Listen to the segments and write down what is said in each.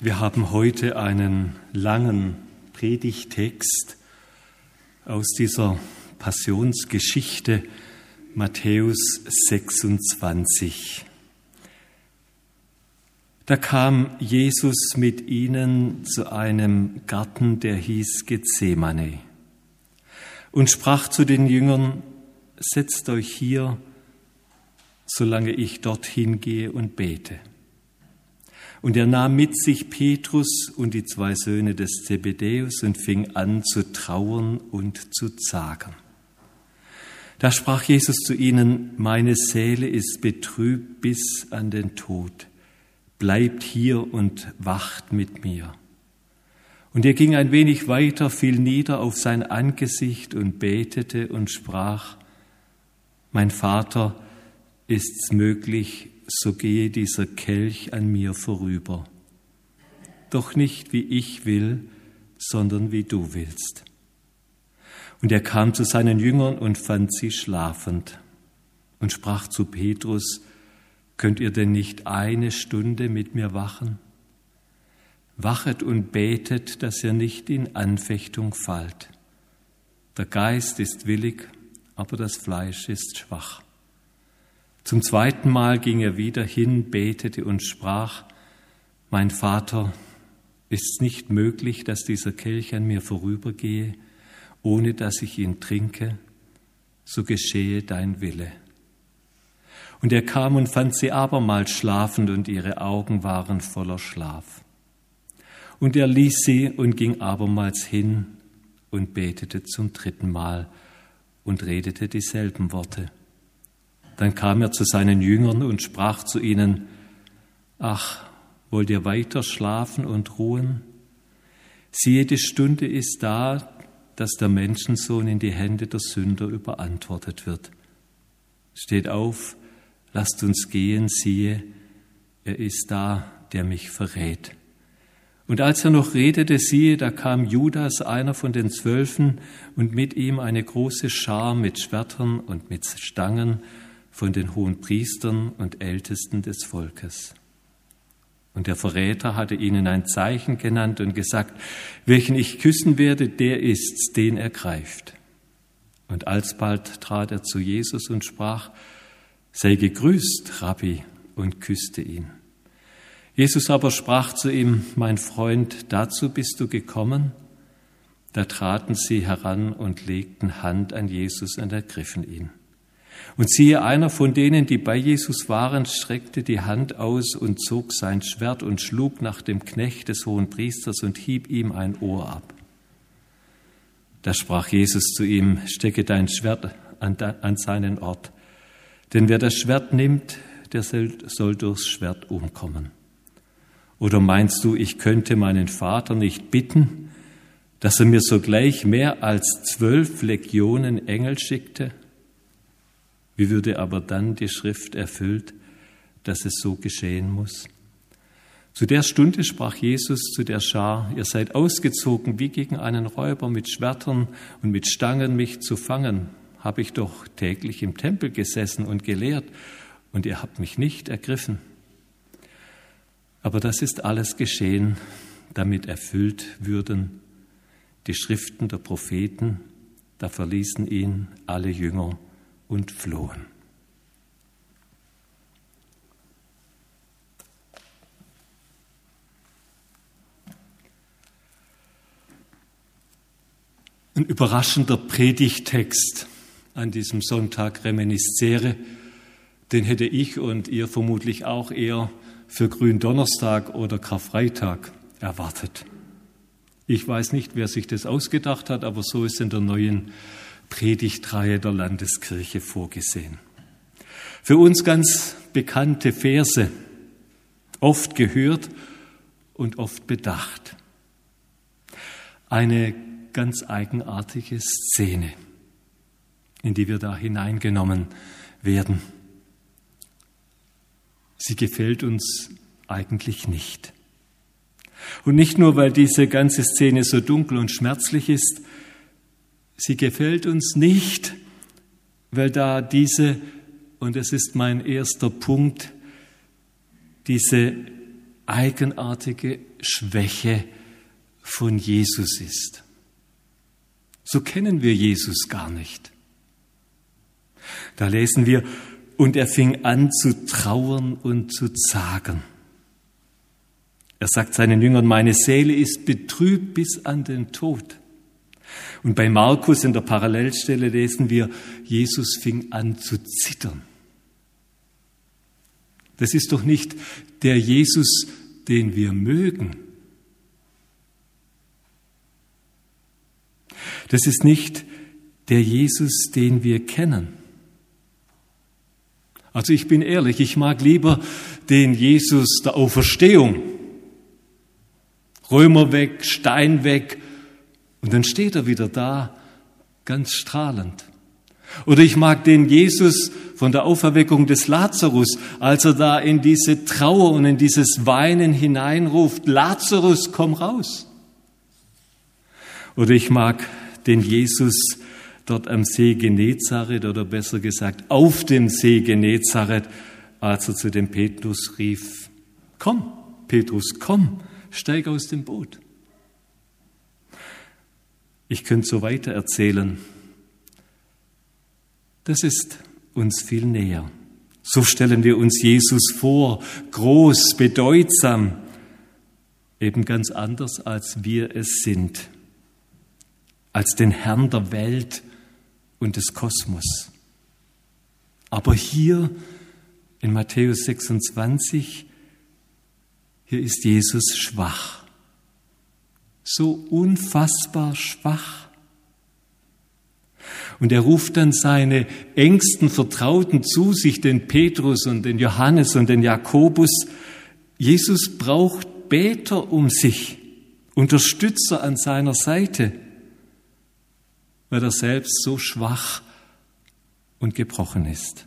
Wir haben heute einen langen Predigtext aus dieser Passionsgeschichte Matthäus 26. Da kam Jesus mit ihnen zu einem Garten, der hieß Gethsemane, und sprach zu den Jüngern, setzt euch hier, solange ich dorthin gehe und bete. Und er nahm mit sich Petrus und die zwei Söhne des Zebedäus und fing an zu trauern und zu zagen. Da sprach Jesus zu ihnen, meine Seele ist betrübt bis an den Tod. Bleibt hier und wacht mit mir. Und er ging ein wenig weiter, fiel nieder auf sein Angesicht und betete und sprach, mein Vater, ist's möglich, so gehe dieser Kelch an mir vorüber. Doch nicht wie ich will, sondern wie du willst. Und er kam zu seinen Jüngern und fand sie schlafend und sprach zu Petrus, könnt ihr denn nicht eine Stunde mit mir wachen? Wachet und betet, dass ihr nicht in Anfechtung fallt. Der Geist ist willig, aber das Fleisch ist schwach. Zum zweiten Mal ging er wieder hin, betete und sprach, Mein Vater, ist's nicht möglich, dass dieser Kelch an mir vorübergehe, ohne dass ich ihn trinke, so geschehe dein Wille. Und er kam und fand sie abermals schlafend und ihre Augen waren voller Schlaf. Und er ließ sie und ging abermals hin und betete zum dritten Mal und redete dieselben Worte. Dann kam er zu seinen Jüngern und sprach zu ihnen, Ach, wollt ihr weiter schlafen und ruhen? Siehe, die Stunde ist da, dass der Menschensohn in die Hände der Sünder überantwortet wird. Steht auf, lasst uns gehen, siehe, er ist da, der mich verrät. Und als er noch redete, siehe, da kam Judas, einer von den Zwölfen, und mit ihm eine große Schar mit Schwertern und mit Stangen von den hohen Priestern und Ältesten des Volkes. Und der Verräter hatte ihnen ein Zeichen genannt und gesagt, welchen ich küssen werde, der ist's, den er greift. Und alsbald trat er zu Jesus und sprach, sei gegrüßt, Rabbi, und küsste ihn. Jesus aber sprach zu ihm, mein Freund, dazu bist du gekommen? Da traten sie heran und legten Hand an Jesus und ergriffen ihn. Und siehe, einer von denen, die bei Jesus waren, streckte die Hand aus und zog sein Schwert und schlug nach dem Knecht des hohen Priesters und hieb ihm ein Ohr ab. Da sprach Jesus zu ihm, stecke dein Schwert an, an seinen Ort, denn wer das Schwert nimmt, der soll durchs Schwert umkommen. Oder meinst du, ich könnte meinen Vater nicht bitten, dass er mir sogleich mehr als zwölf Legionen Engel schickte? Wie würde aber dann die Schrift erfüllt, dass es so geschehen muss? Zu der Stunde sprach Jesus zu der Schar, ihr seid ausgezogen wie gegen einen Räuber mit Schwertern und mit Stangen mich zu fangen. Habe ich doch täglich im Tempel gesessen und gelehrt, und ihr habt mich nicht ergriffen. Aber das ist alles geschehen, damit erfüllt würden die Schriften der Propheten, da verließen ihn alle Jünger und flohen. Ein überraschender Predigtext an diesem Sonntag Reminiscere, den hätte ich und ihr vermutlich auch eher für Gründonnerstag oder Karfreitag erwartet. Ich weiß nicht, wer sich das ausgedacht hat, aber so ist in der neuen Predigtreihe der Landeskirche vorgesehen. Für uns ganz bekannte Verse, oft gehört und oft bedacht. Eine ganz eigenartige Szene, in die wir da hineingenommen werden. Sie gefällt uns eigentlich nicht. Und nicht nur, weil diese ganze Szene so dunkel und schmerzlich ist, Sie gefällt uns nicht, weil da diese, und es ist mein erster Punkt, diese eigenartige Schwäche von Jesus ist. So kennen wir Jesus gar nicht. Da lesen wir, und er fing an zu trauern und zu zagen. Er sagt seinen Jüngern, meine Seele ist betrübt bis an den Tod. Und bei Markus in der Parallelstelle lesen wir, Jesus fing an zu zittern. Das ist doch nicht der Jesus, den wir mögen. Das ist nicht der Jesus, den wir kennen. Also ich bin ehrlich, ich mag lieber den Jesus der Auferstehung. Römer weg, Stein weg, und dann steht er wieder da, ganz strahlend. Oder ich mag den Jesus von der Auferweckung des Lazarus, als er da in diese Trauer und in dieses Weinen hineinruft, Lazarus, komm raus. Oder ich mag den Jesus dort am See Genezareth oder besser gesagt auf dem See Genezareth, als er zu dem Petrus rief, komm, Petrus, komm, steig aus dem Boot. Ich könnte so weiter erzählen. Das ist uns viel näher. So stellen wir uns Jesus vor, groß, bedeutsam, eben ganz anders, als wir es sind, als den Herrn der Welt und des Kosmos. Aber hier in Matthäus 26, hier ist Jesus schwach so unfassbar schwach. Und er ruft dann seine engsten Vertrauten zu sich, den Petrus und den Johannes und den Jakobus. Jesus braucht Beter um sich, Unterstützer an seiner Seite, weil er selbst so schwach und gebrochen ist.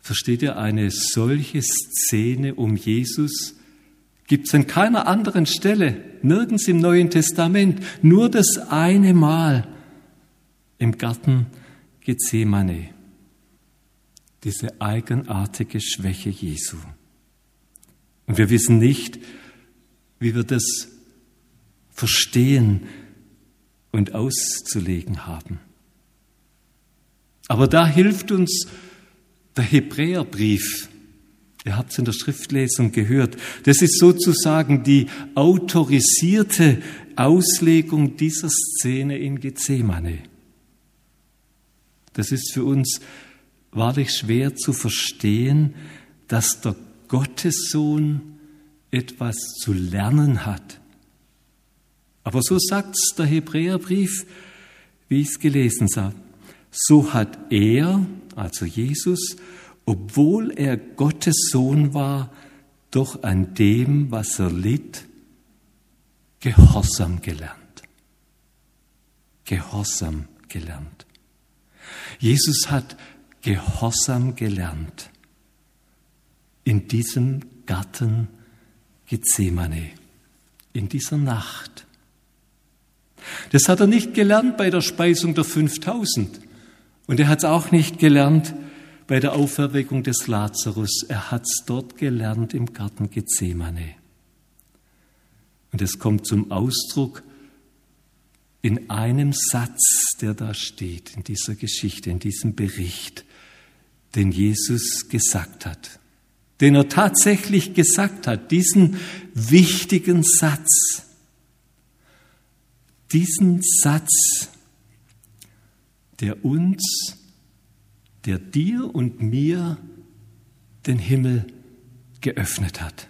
Versteht ihr eine solche Szene um Jesus? Gibt es an keiner anderen Stelle, nirgends im Neuen Testament, nur das eine Mal im Garten Gethsemane. Diese eigenartige Schwäche Jesu. Und wir wissen nicht, wie wir das verstehen und auszulegen haben. Aber da hilft uns der Hebräerbrief, Ihr habt es in der Schriftlesung gehört. Das ist sozusagen die autorisierte Auslegung dieser Szene in Gethsemane. Das ist für uns wahrlich schwer zu verstehen, dass der Gottessohn etwas zu lernen hat. Aber so sagt es der Hebräerbrief, wie ich es gelesen habe. So hat er, also Jesus, obwohl er Gottes Sohn war, doch an dem, was er litt, Gehorsam gelernt. Gehorsam gelernt. Jesus hat Gehorsam gelernt in diesem Garten Gethsemane, in dieser Nacht. Das hat er nicht gelernt bei der Speisung der 5000 und er hat es auch nicht gelernt bei der Auferweckung des Lazarus. Er hat es dort gelernt im Garten Gethsemane. Und es kommt zum Ausdruck in einem Satz, der da steht, in dieser Geschichte, in diesem Bericht, den Jesus gesagt hat, den er tatsächlich gesagt hat, diesen wichtigen Satz, diesen Satz, der uns der dir und mir den Himmel geöffnet hat.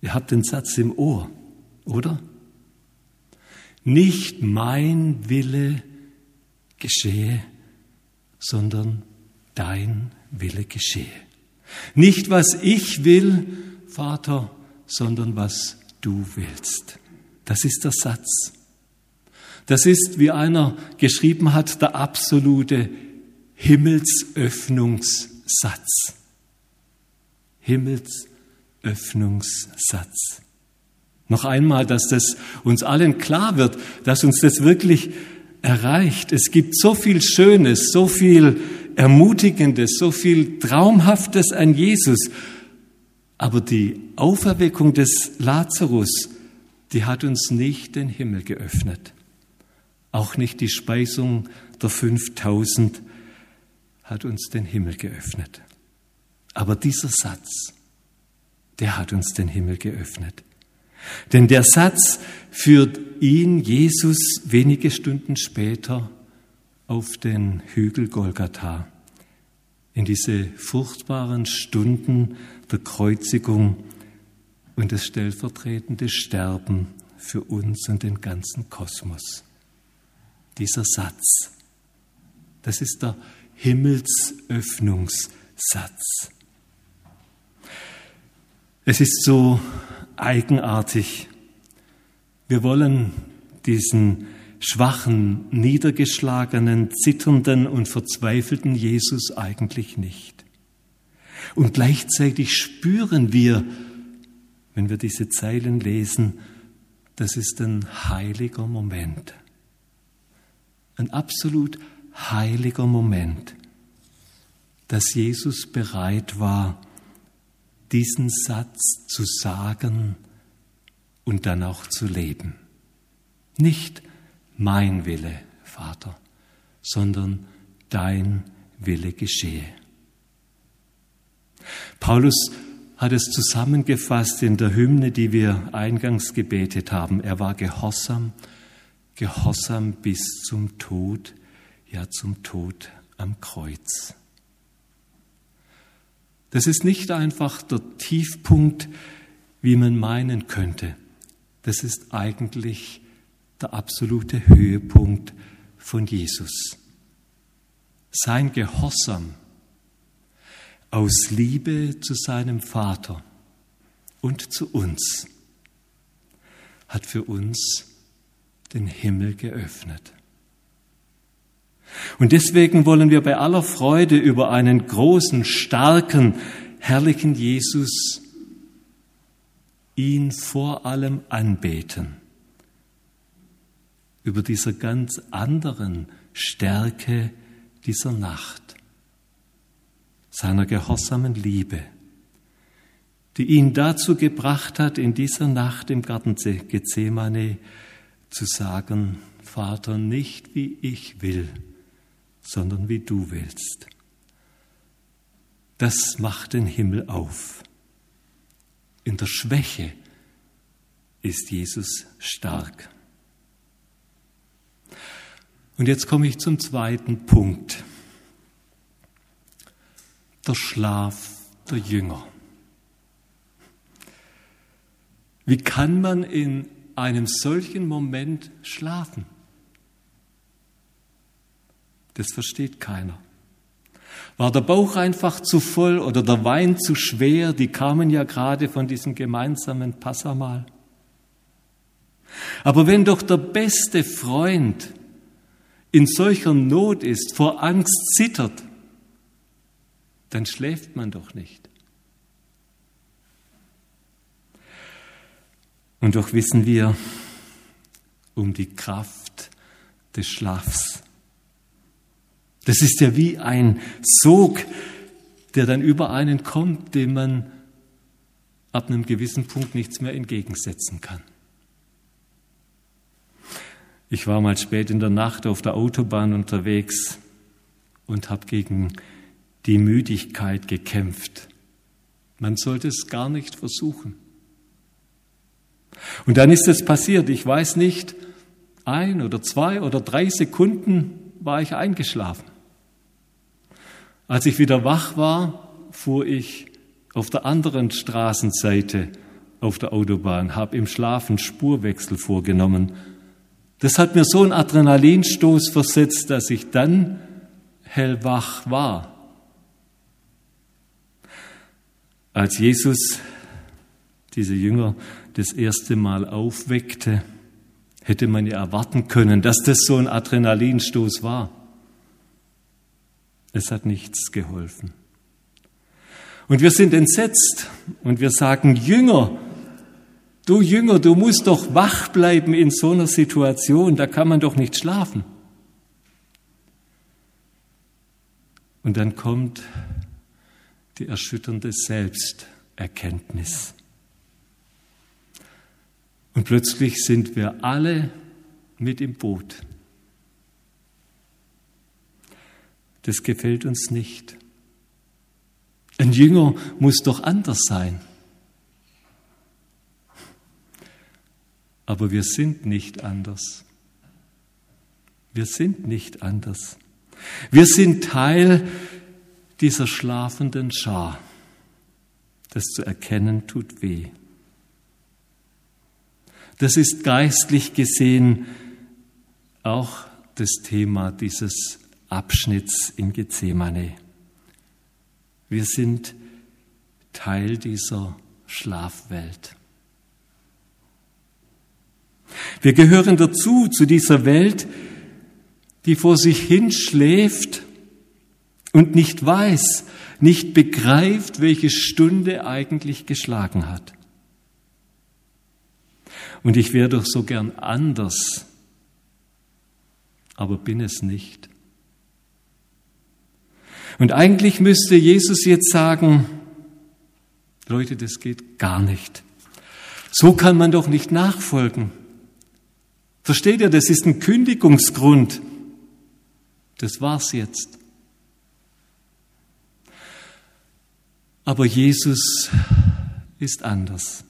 Ihr habt den Satz im Ohr, oder? Nicht mein Wille geschehe, sondern dein Wille geschehe. Nicht was ich will, Vater, sondern was du willst. Das ist der Satz. Das ist, wie einer geschrieben hat, der absolute Himmelsöffnungssatz. Himmelsöffnungssatz. Noch einmal, dass das uns allen klar wird, dass uns das wirklich erreicht. Es gibt so viel Schönes, so viel Ermutigendes, so viel Traumhaftes an Jesus. Aber die Auferweckung des Lazarus, die hat uns nicht den Himmel geöffnet. Auch nicht die Speisung der 5000 hat uns den Himmel geöffnet. Aber dieser Satz, der hat uns den Himmel geöffnet. Denn der Satz führt ihn, Jesus, wenige Stunden später auf den Hügel Golgatha, in diese furchtbaren Stunden der Kreuzigung und das stellvertretende Sterben für uns und den ganzen Kosmos. Dieser Satz, das ist der Himmelsöffnungssatz. Es ist so eigenartig. Wir wollen diesen schwachen, niedergeschlagenen, zitternden und verzweifelten Jesus eigentlich nicht. Und gleichzeitig spüren wir, wenn wir diese Zeilen lesen, das ist ein heiliger Moment. Ein absolut heiliger Moment, dass Jesus bereit war, diesen Satz zu sagen und dann auch zu leben. Nicht mein Wille, Vater, sondern dein Wille geschehe. Paulus hat es zusammengefasst in der Hymne, die wir eingangs gebetet haben. Er war gehorsam, gehorsam bis zum Tod, ja zum Tod am Kreuz. Das ist nicht einfach der Tiefpunkt, wie man meinen könnte. Das ist eigentlich der absolute Höhepunkt von Jesus. Sein Gehorsam aus Liebe zu seinem Vater und zu uns hat für uns den Himmel geöffnet. Und deswegen wollen wir bei aller Freude über einen großen, starken, herrlichen Jesus ihn vor allem anbeten. Über dieser ganz anderen Stärke dieser Nacht, seiner gehorsamen Liebe, die ihn dazu gebracht hat, in dieser Nacht im Garten Gethsemane zu sagen, Vater, nicht wie ich will, sondern wie du willst. Das macht den Himmel auf. In der Schwäche ist Jesus stark. Und jetzt komme ich zum zweiten Punkt. Der Schlaf der Jünger. Wie kann man in einem solchen Moment schlafen? Das versteht keiner. War der Bauch einfach zu voll oder der Wein zu schwer? Die kamen ja gerade von diesem gemeinsamen Passamal. Aber wenn doch der beste Freund in solcher Not ist, vor Angst zittert, dann schläft man doch nicht. Und doch wissen wir um die Kraft des Schlafs. Das ist ja wie ein Sog, der dann über einen kommt, dem man ab einem gewissen Punkt nichts mehr entgegensetzen kann. Ich war mal spät in der Nacht auf der Autobahn unterwegs und habe gegen die Müdigkeit gekämpft. Man sollte es gar nicht versuchen. Und dann ist es passiert. Ich weiß nicht, ein oder zwei oder drei Sekunden war ich eingeschlafen. Als ich wieder wach war, fuhr ich auf der anderen Straßenseite auf der Autobahn, habe im Schlafen Spurwechsel vorgenommen. Das hat mir so einen Adrenalinstoß versetzt, dass ich dann hellwach war. Als Jesus diese Jünger das erste Mal aufweckte, hätte man ja erwarten können, dass das so ein Adrenalinstoß war. Es hat nichts geholfen. Und wir sind entsetzt und wir sagen, Jünger, du Jünger, du musst doch wach bleiben in so einer Situation, da kann man doch nicht schlafen. Und dann kommt die erschütternde Selbsterkenntnis. Und plötzlich sind wir alle mit im Boot. Das gefällt uns nicht. Ein Jünger muss doch anders sein. Aber wir sind nicht anders. Wir sind nicht anders. Wir sind Teil dieser schlafenden Schar. Das zu erkennen tut weh. Das ist geistlich gesehen auch das Thema dieses Abschnitts in Gethsemane. Wir sind Teil dieser Schlafwelt. Wir gehören dazu, zu dieser Welt, die vor sich hin schläft und nicht weiß, nicht begreift, welche Stunde eigentlich geschlagen hat. Und ich wäre doch so gern anders, aber bin es nicht. Und eigentlich müsste Jesus jetzt sagen, Leute, das geht gar nicht. So kann man doch nicht nachfolgen. Versteht ihr, das ist ein Kündigungsgrund. Das war's jetzt. Aber Jesus ist anders.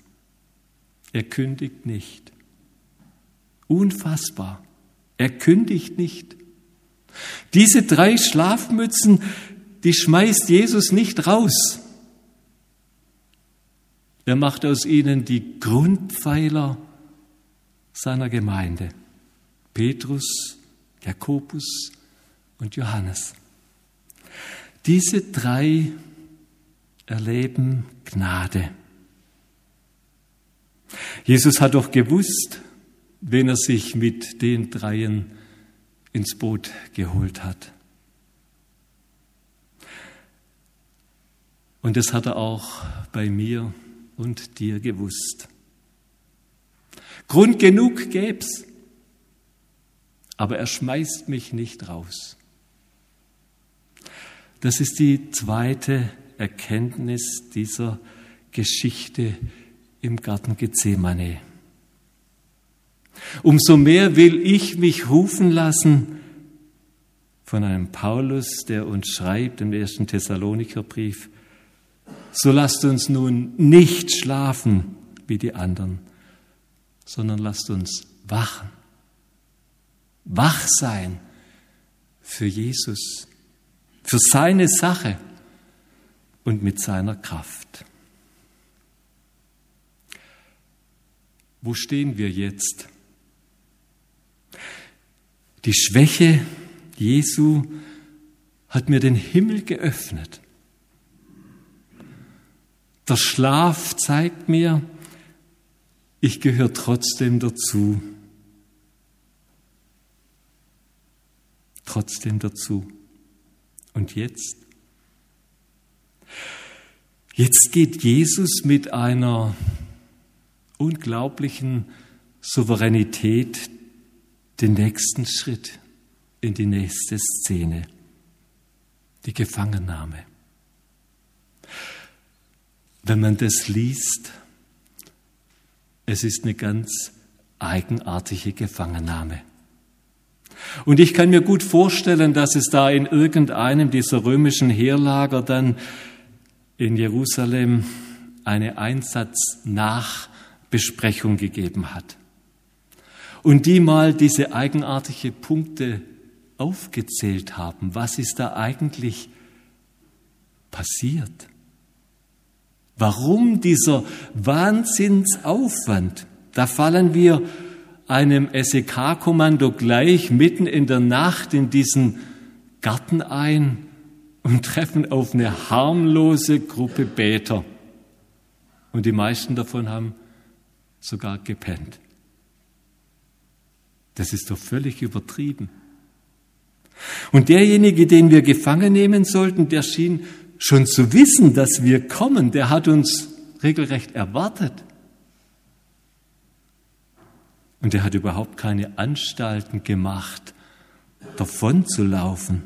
Er kündigt nicht. Unfassbar. Er kündigt nicht. Diese drei Schlafmützen, die schmeißt Jesus nicht raus. Er macht aus ihnen die Grundpfeiler seiner Gemeinde. Petrus, Jakobus und Johannes. Diese drei erleben Gnade. Jesus hat doch gewusst, wen er sich mit den dreien ins Boot geholt hat. Und das hat er auch bei mir und dir gewusst. Grund genug gäb's, aber er schmeißt mich nicht raus. Das ist die zweite Erkenntnis dieser Geschichte im Garten Gethsemane. Umso mehr will ich mich rufen lassen von einem Paulus, der uns schreibt im ersten Thessalonikerbrief, so lasst uns nun nicht schlafen wie die anderen, sondern lasst uns wachen. Wach sein für Jesus, für seine Sache und mit seiner Kraft. Wo stehen wir jetzt? Die Schwäche Jesu hat mir den Himmel geöffnet. Der Schlaf zeigt mir, ich gehöre trotzdem dazu. Trotzdem dazu. Und jetzt? Jetzt geht Jesus mit einer unglaublichen Souveränität den nächsten Schritt in die nächste Szene, die Gefangennahme. Wenn man das liest, es ist eine ganz eigenartige Gefangennahme. Und ich kann mir gut vorstellen, dass es da in irgendeinem dieser römischen Heerlager dann in Jerusalem eine Einsatznachbesprechung gegeben hat. Und die mal diese eigenartige Punkte aufgezählt haben. Was ist da eigentlich passiert? Warum dieser Wahnsinnsaufwand? Da fallen wir einem SEK-Kommando gleich mitten in der Nacht in diesen Garten ein und treffen auf eine harmlose Gruppe Beter. Und die meisten davon haben sogar gepennt. Das ist doch völlig übertrieben. Und derjenige, den wir gefangen nehmen sollten, der schien schon zu wissen, dass wir kommen. Der hat uns regelrecht erwartet. Und er hat überhaupt keine Anstalten gemacht, davon zu laufen.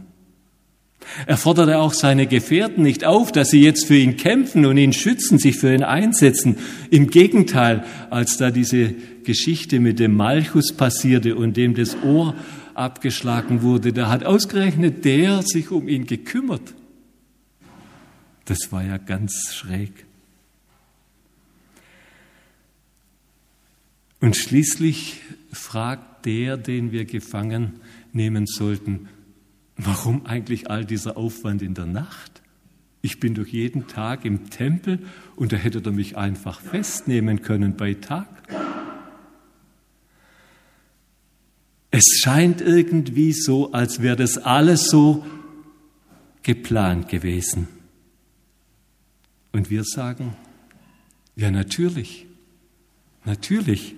Er forderte auch seine Gefährten nicht auf, dass sie jetzt für ihn kämpfen und ihn schützen, sich für ihn einsetzen. Im Gegenteil, als da diese Geschichte mit dem Malchus passierte und dem das Ohr abgeschlagen wurde, da hat ausgerechnet der sich um ihn gekümmert. Das war ja ganz schräg. Und schließlich fragt der, den wir gefangen nehmen sollten, warum eigentlich all dieser Aufwand in der Nacht? Ich bin doch jeden Tag im Tempel und da hätte er mich einfach festnehmen können bei Tag. Es scheint irgendwie so, als wäre das alles so geplant gewesen. Und wir sagen, ja natürlich, natürlich.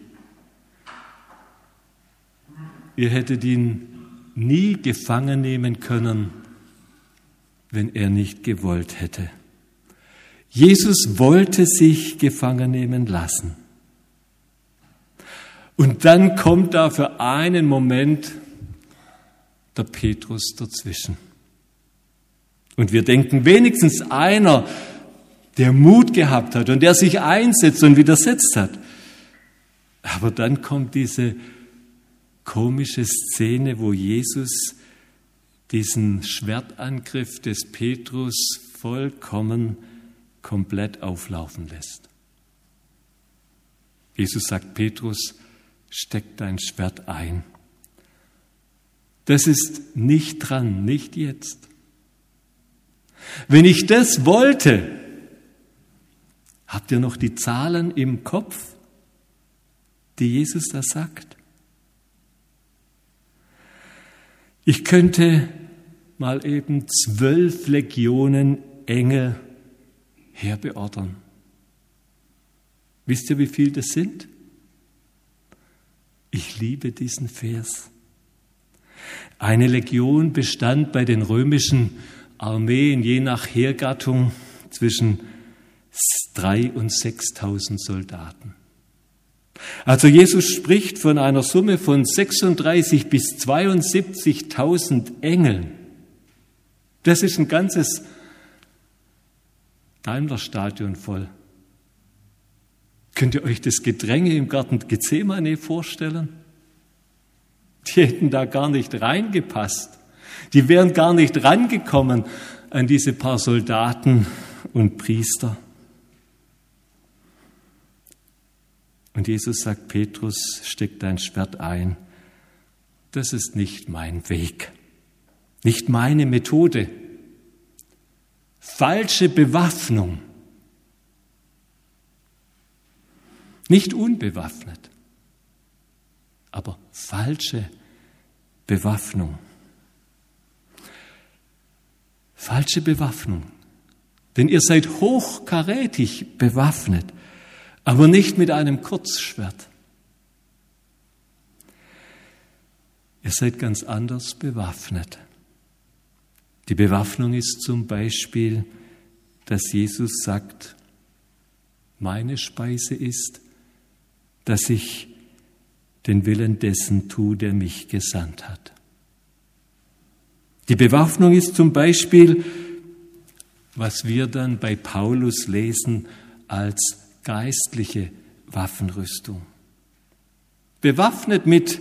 Ihr hättet ihn nie gefangen nehmen können, wenn er nicht gewollt hätte. Jesus wollte sich gefangen nehmen lassen. Und dann kommt da für einen Moment der Petrus dazwischen. Und wir denken, wenigstens einer, der Mut gehabt hat und der sich einsetzt und widersetzt hat. Aber dann kommt diese komische Szene, wo Jesus diesen Schwertangriff des Petrus vollkommen komplett auflaufen lässt. Jesus sagt, Petrus, steck dein Schwert ein. Das ist nicht dran, nicht jetzt. Wenn ich das wollte, habt ihr noch die Zahlen im Kopf, die Jesus da sagt? Ich könnte mal eben zwölf Legionen Engel herbeordern. Wisst ihr, wie viel das sind? Ich liebe diesen Vers. Eine Legion bestand bei den römischen Armeen je nach Heergattung zwischen drei und sechstausend Soldaten. Also Jesus spricht von einer Summe von 36 bis 72.000 Engeln. Das ist ein ganzes Daimlerstadion voll. Könnt ihr euch das Gedränge im Garten Gethsemane vorstellen? Die hätten da gar nicht reingepasst. Die wären gar nicht rangekommen an diese paar Soldaten und Priester. Und Jesus sagt, Petrus, steck dein Schwert ein. Das ist nicht mein Weg, nicht meine Methode. Falsche Bewaffnung. Nicht unbewaffnet, aber falsche Bewaffnung. Falsche Bewaffnung. Denn ihr seid hochkarätig bewaffnet aber nicht mit einem Kurzschwert. Ihr seid ganz anders bewaffnet. Die Bewaffnung ist zum Beispiel, dass Jesus sagt, meine Speise ist, dass ich den Willen dessen tue, der mich gesandt hat. Die Bewaffnung ist zum Beispiel, was wir dann bei Paulus lesen als geistliche Waffenrüstung. Bewaffnet mit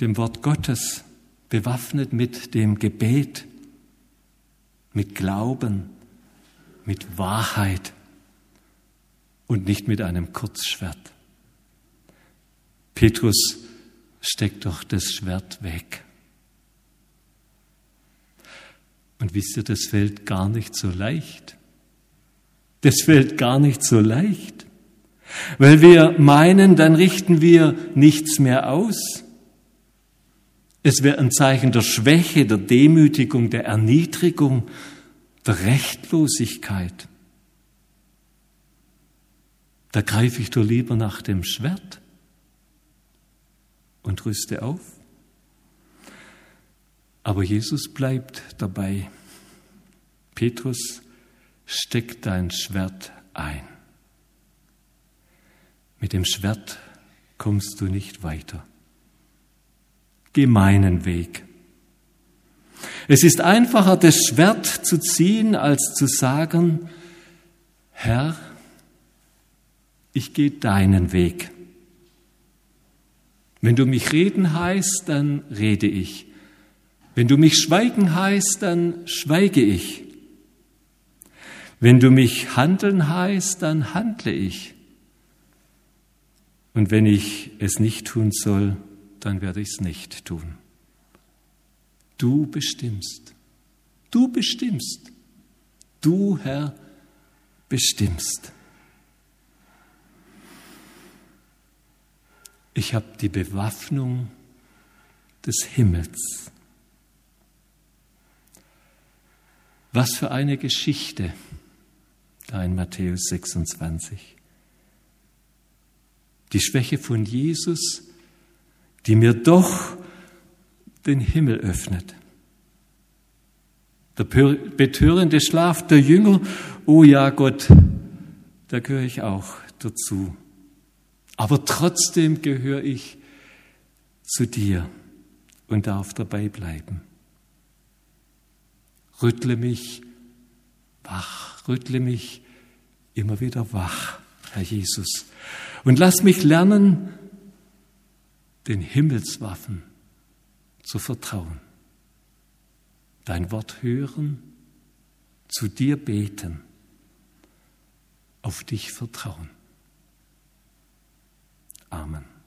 dem Wort Gottes, bewaffnet mit dem Gebet, mit Glauben, mit Wahrheit und nicht mit einem Kurzschwert. Petrus steckt doch das Schwert weg. Und wisst ihr, das fällt gar nicht so leicht. Das fällt gar nicht so leicht, weil wir meinen, dann richten wir nichts mehr aus. Es wäre ein Zeichen der Schwäche, der Demütigung, der Erniedrigung, der Rechtlosigkeit. Da greife ich doch lieber nach dem Schwert und rüste auf. Aber Jesus bleibt dabei. Petrus steck dein Schwert ein. Mit dem Schwert kommst du nicht weiter. Geh meinen Weg. Es ist einfacher, das Schwert zu ziehen, als zu sagen, Herr, ich gehe deinen Weg. Wenn du mich reden heißt, dann rede ich. Wenn du mich schweigen heißt, dann schweige ich. Wenn du mich handeln heißt, dann handle ich. Und wenn ich es nicht tun soll, dann werde ich es nicht tun. Du bestimmst. Du bestimmst. Du, Herr, bestimmst. Ich habe die Bewaffnung des Himmels. Was für eine Geschichte da in Matthäus 26. Die Schwäche von Jesus, die mir doch den Himmel öffnet. Der betörende Schlaf der Jünger, oh ja Gott, da gehöre ich auch dazu. Aber trotzdem gehöre ich zu dir und darf dabei bleiben. Rüttle mich wach, rüttle mich immer wieder wach, Herr Jesus. Und lass mich lernen, den Himmelswaffen zu vertrauen. Dein Wort hören, zu dir beten, auf dich vertrauen. Amen.